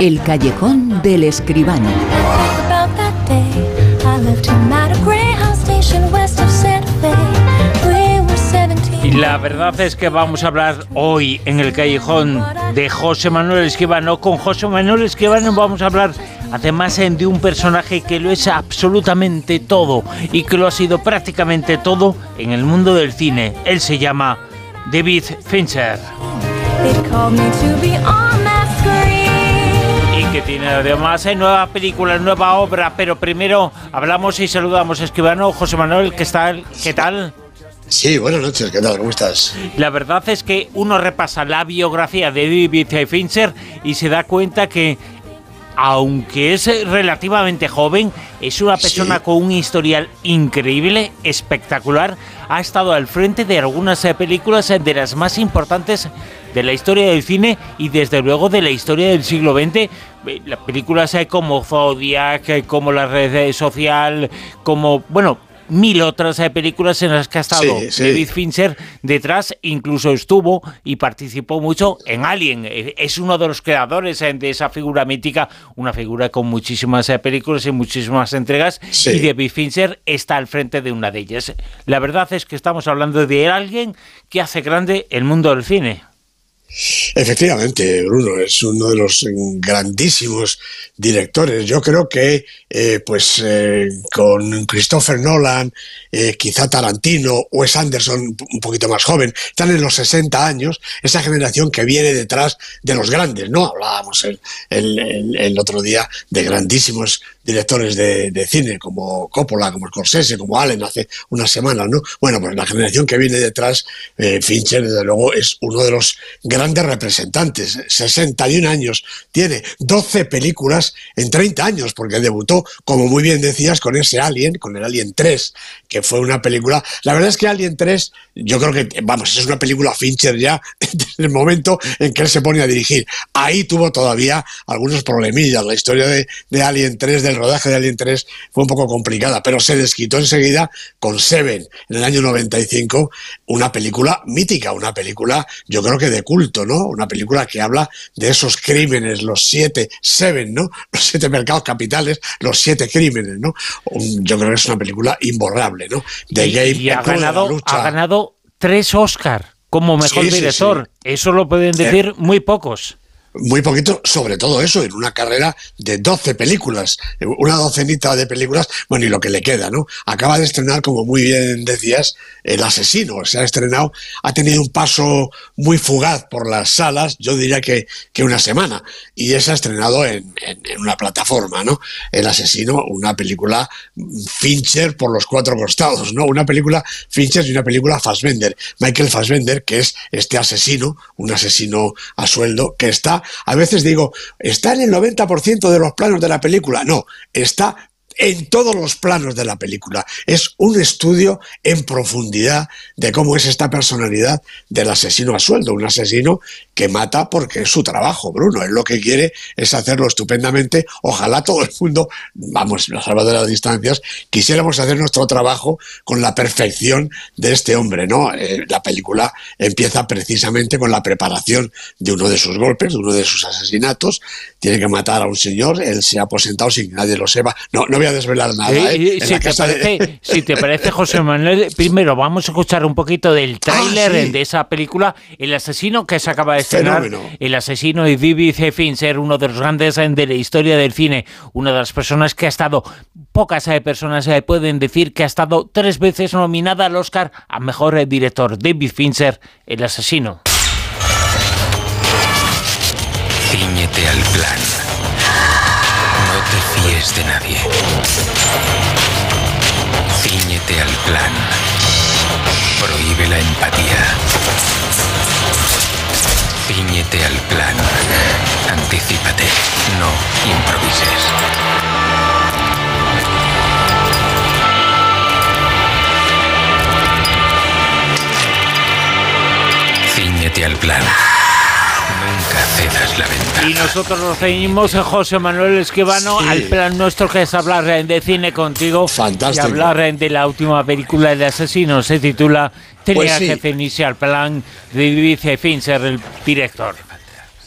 El callejón del escribano. Y la verdad es que vamos a hablar hoy en el callejón de José Manuel Esquivano. Con José Manuel Esquivano vamos a hablar además de un personaje que lo es absolutamente todo y que lo ha sido prácticamente todo en el mundo del cine. Él se llama David Fincher. Que tiene además nueva película, nueva obra, pero primero hablamos y saludamos a Esquivano. José Manuel, ¿qué tal? ¿Qué tal? Sí, buenas noches, ¿qué tal? ¿Cómo estás? La verdad es que uno repasa la biografía de David Fincher y se da cuenta que aunque es relativamente joven, es una persona con un historial increíble, espectacular. Ha estado al frente de algunas eh, películas eh, de las más importantes de la historia del cine y desde luego de la historia del siglo XX. Eh, las películas como Zodiac, como La Red Social, como, bueno, mil otras eh, películas en las que ha estado David Fincher detrás, incluso estuvo y participó mucho en Alien. Eh, es uno de los creadores eh, de esa figura mítica, una figura con muchísimas películas y muchísimas entregas, y David Fincher está al frente de una de ellas. La verdad es que estamos hablando de alguien que hace grande el mundo del cine. Efectivamente, Bruno es uno de los grandísimos directores. Yo creo que, eh, pues, eh, con Christopher Nolan, eh, quizá Tarantino o es Anderson, un poquito más joven, están en los 60 años, esa generación que viene detrás de los grandes, ¿no? Hablábamos el, el otro día de grandísimos directores de, cine como Coppola, como Scorsese, como Allen hace unas semanas, ¿no? Bueno, pues la generación que viene detrás, eh, Fincher, desde luego, es uno de los grandes representantes. 61 años, tiene 12 películas en 30 años, porque debutó, como muy bien decías, con ese Alien, con el Alien 3, que fue una película. La verdad es que Alien 3, yo creo que, vamos, es una película Fincher ya desde el momento en que él se pone a dirigir. Ahí tuvo todavía algunos problemillas. La historia de, de Alien 3 del rodaje de Alien 3 fue un poco complicada, pero se desquitó enseguida con Seven en el año 95, una película mítica, una película yo creo que de culto, ¿no? Una película que habla de esos crímenes, los siete, Seven, ¿no? Los siete mercados capitales, los siete crímenes, ¿no? Yo creo que es una película imborrable, ¿no? De Game y ha ganado, ha ganado tres Oscar como mejor director. Eso lo pueden decir eh, muy pocos muy poquito sobre todo eso, en una carrera de 12 películas, una docenita de películas, bueno, y lo que le queda, ¿no? Acaba de estrenar, como muy bien decías, El asesino, se ha estrenado, ha tenido un paso muy fugaz por las salas, yo diría que, que una semana, y ha estrenado en, en, una plataforma, ¿no? El asesino, una película Fincher por los cuatro costados, ¿no? Una película Fincher y una película Fassbender, Michael Fassbender, que es este asesino, un asesino a sueldo, que está a veces digo, ¿está en el 90% de los planos de la película? No, está en todos los planos de la película. Es un estudio en profundidad de cómo es esta personalidad del asesino a sueldo, un asesino que mata porque es su trabajo, Bruno. Él lo que quiere es hacerlo estupendamente. Ojalá todo el mundo, vamos, la salva de las distancias, quisiéramos hacer nuestro trabajo con la perfección de este hombre, ¿no? Eh, la película empieza precisamente con la preparación de uno de sus golpes, de uno de sus asesinatos. Tiene que matar a un señor, él se ha aposentado sin que nadie lo sepa. No, no voy a desvelar nada. ¿eh? si, te parece, José Manuel, primero vamos a escuchar un poquito del ah, tráiler de esa película, El asesino que se acaba de estrenar. El asesino de David Fincher, uno de los grandes de la historia del cine, una de las personas que ha estado, pocas eh, personas eh, pueden decir que ha estado tres veces nominada al Oscar a Mejor Director. David Fincher, El asesino. Cíñete al plan te fíes de nadie. Cíñete al plan. Prohíbe la empatía. Cíñete al plan. Anticípate. No improvises. Cíñete al plan. Y nosotros nos seguimos, José Manuel Esquivano, al plan nuestro que es hablar de cine contigo. Fantástico. Y hablar de la última película de asesino. Se titula Tenía pues que iniciar plan de David Fincher, el director.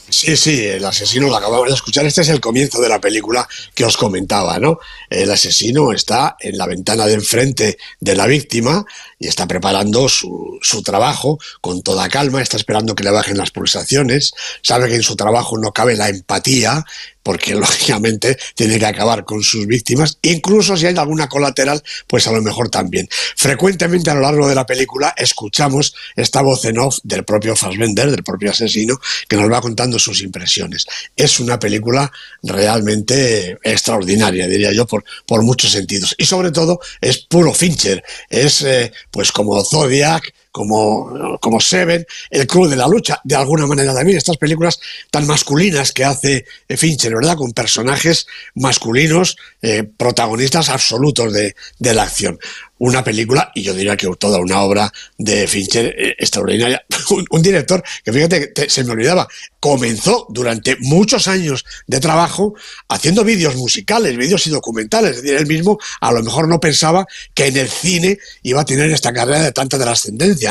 Sí, sí, el asesino lo acabamos de escuchar. Este es el comienzo de la película que os comentaba, ¿no? El asesino está en la ventana de enfrente de la víctima y está preparando su, su, trabajo con toda calma, está esperando que le bajen las pulsaciones, sabe que en su trabajo no cabe la empatía, porque lógicamente tiene que acabar con sus víctimas, incluso si hay alguna colateral, pues a lo mejor también. Frecuentemente a lo largo de la película escuchamos esta voz en off del propio Fassbender, del propio asesino, que nos va contando sus impresiones. Es una película realmente extraordinaria, diría yo, por, por muchos sentidos. Y sobre todo es puro Fincher, es eh, pues como Zodiac, como, como Seven, El Club de la Lucha, de alguna manera también, estas películas tan masculinas que hace Fincher, ¿verdad? Con personajes masculinos, eh, protagonistas absolutos de, de la acción una película, y yo diría que toda una obra de Fincher eh, extraordinaria. Un, director que, fíjate, se me olvidaba, comenzó durante muchos años de trabajo haciendo vídeos musicales, vídeos y documentales. Es decir, él mismo a lo mejor no pensaba que en el cine iba a tener esta carrera de tanta trascendencia,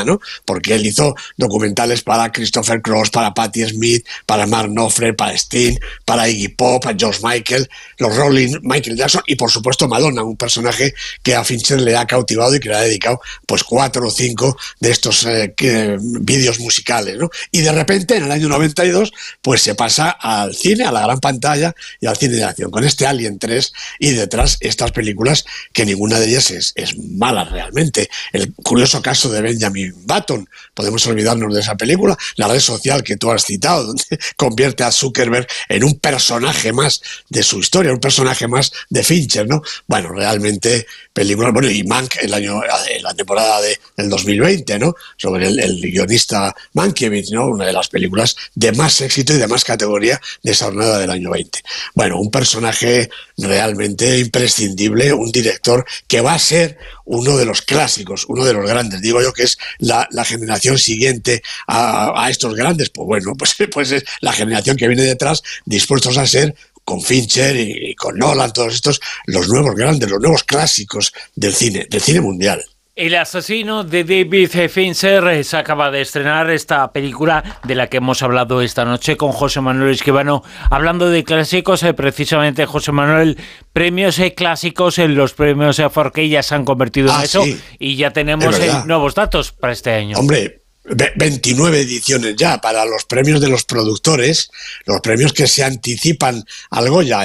Porque él hizo documentales para Christopher Cross, para Patti Smith, para Mark Knopfler, para Sting, para Iggy Pop, para George Michael, los Rolling, Michael Jackson y por supuesto Madonna, un personaje que a Fincher le ha cautivado y que le ha dedicado pues cuatro o cinco de estos eh, vídeos musicales, ¿no? Y de repente en el año 92 pues se pasa al cine, a la gran pantalla y al cine de acción, con este Alien 3 y detrás estas películas que ninguna de ellas es, es mala realmente. El curioso caso de Benjamin Button, podemos olvidarnos de esa película, la red social que tú has citado, donde convierte a Zuckerberg en un personaje más de su historia, un personaje más de Fincher, ¿no? Bueno, realmente películas, bueno, y Mank el año, la temporada de, del 2020, ¿no? Sobre el, el guionista Mankiewicz, ¿no? Una de las películas de más éxito y de más categoría de esa jornada del año 20. Bueno, un personaje realmente imprescindible, un director que va a ser uno de los clásicos, uno de los grandes. Digo yo que es la, generación siguiente a, estos grandes. Pues bueno, pues, pues es la generación que viene detrás dispuestos a ser con Fincher y, con Nolan, todos estos, los nuevos grandes, los nuevos clásicos del cine, del cine mundial. El asesino de David Fincher se acaba de estrenar esta película de la que hemos hablado esta noche con José Manuel Esquivano, hablando de clásicos, eh, precisamente José Manuel, premios eh, clásicos en los premios eh, Forqué ya se han convertido en ah, eso y ya tenemos nuevos datos para este año. Hombre, 29 ediciones ya para los premios de los productores, los premios que se anticipan al Goya,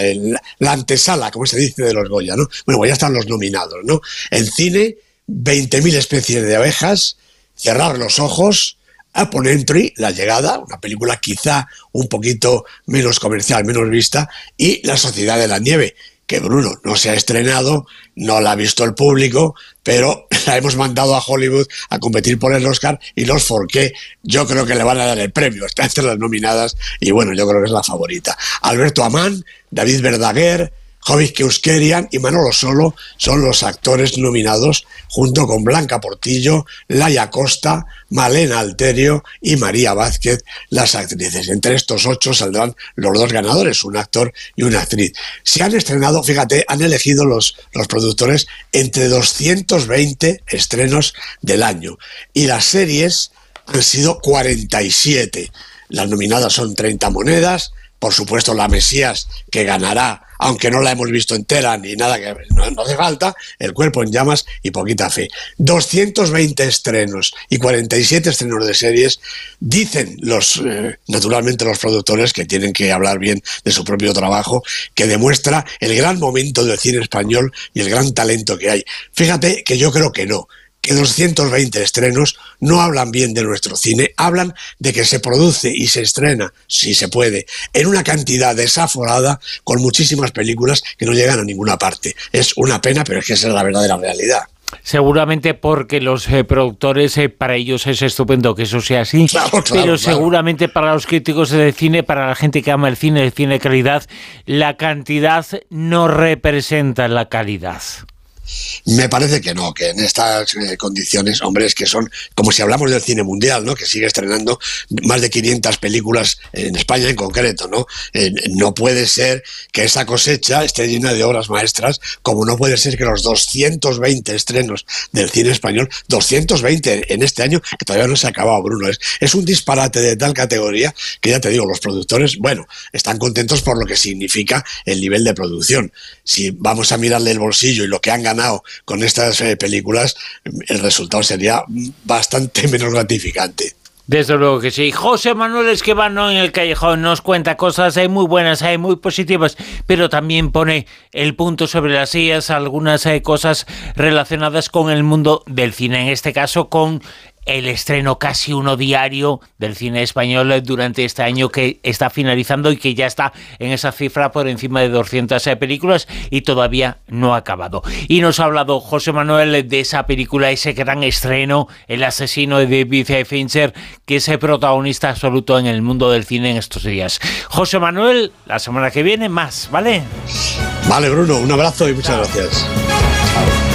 la antesala, como se dice de los Goya, ¿no? Bueno, pues ya están los nominados, ¿no? En cine, 20.000 especies de abejas, Cerrar los ojos, Upon Entry, La Llegada, una película quizá un poquito menos comercial, menos vista, y La Sociedad de la Nieve, que Bruno no se ha estrenado, no la ha visto el público, pero la hemos mandado a Hollywood a competir por el Oscar y los Forqué yo creo que le van a dar el premio, está entre las nominadas y bueno, yo creo que es la favorita. Alberto Amán, David Verdaguer, Jovis Keuskerian y Manolo Solo son los actores nominados junto con Blanca Portillo, Laia Costa, Malena Alterio y María Vázquez, las actrices. Entre estos ocho saldrán los dos ganadores, un actor y una actriz. Se han estrenado, fíjate, han elegido los, los productores entre 220 estrenos del año y las series han sido 47. Las nominadas son 30 monedas, por supuesto la Mesías que ganará aunque no la hemos visto entera ni nada que no, hace falta, El cuerpo en llamas y Poquita fe. 220 estrenos y 47 estrenos de series dicen los eh, naturalmente los productores que tienen que hablar bien de su propio trabajo, que demuestra el gran momento del cine español y el gran talento que hay. Fíjate que yo creo que no que 220 estrenos no hablan bien de nuestro cine, hablan de que se produce y se estrena, si se puede, en una cantidad desaforada con muchísimas películas que no llegan a ninguna parte. Es una pena, pero es que esa es la verdadera realidad. Seguramente porque los eh, productores, eh, para ellos es estupendo que eso sea así, pero seguramente para los críticos de cine, para la gente que ama el cine, el cine de calidad, la cantidad no representa la calidad. Me parece que no, que en estas eh, condiciones, hombre, que son como si hablamos del cine mundial, ¿no? Que sigue estrenando más de 500 películas en España en concreto, ¿no? Eh, no puede ser que esa cosecha esté llena de obras maestras, como no puede ser que los 220 estrenos del cine español, 220 en este año, que todavía no se ha acabado, Bruno. Es, es un disparate de tal categoría que ya te digo, los productores, bueno, están contentos por lo que significa el nivel de producción. Si vamos a mirarle el bolsillo y lo que han ganado con estas eh, películas, el resultado sería bastante menos gratificante. Desde luego que sí. José Manuel Esquivano en el callejón nos cuenta cosas muy buenas, hay muy positivas, pero también pone el punto sobre las sillas algunas hay eh, cosas relacionadas con el mundo del cine, en este caso con el estreno casi uno diario del cine español durante este año que está finalizando y que ya está en esa cifra por encima de 200 eh, películas y todavía no ha acabado. Y nos ha hablado José Manuel de esa película, ese gran estreno, El asesino de David Fincher, que es el protagonista absoluto en el mundo del cine en estos días. José Manuel, la semana que viene más, ¿vale? Vale, Bruno, un abrazo y muchas gracias.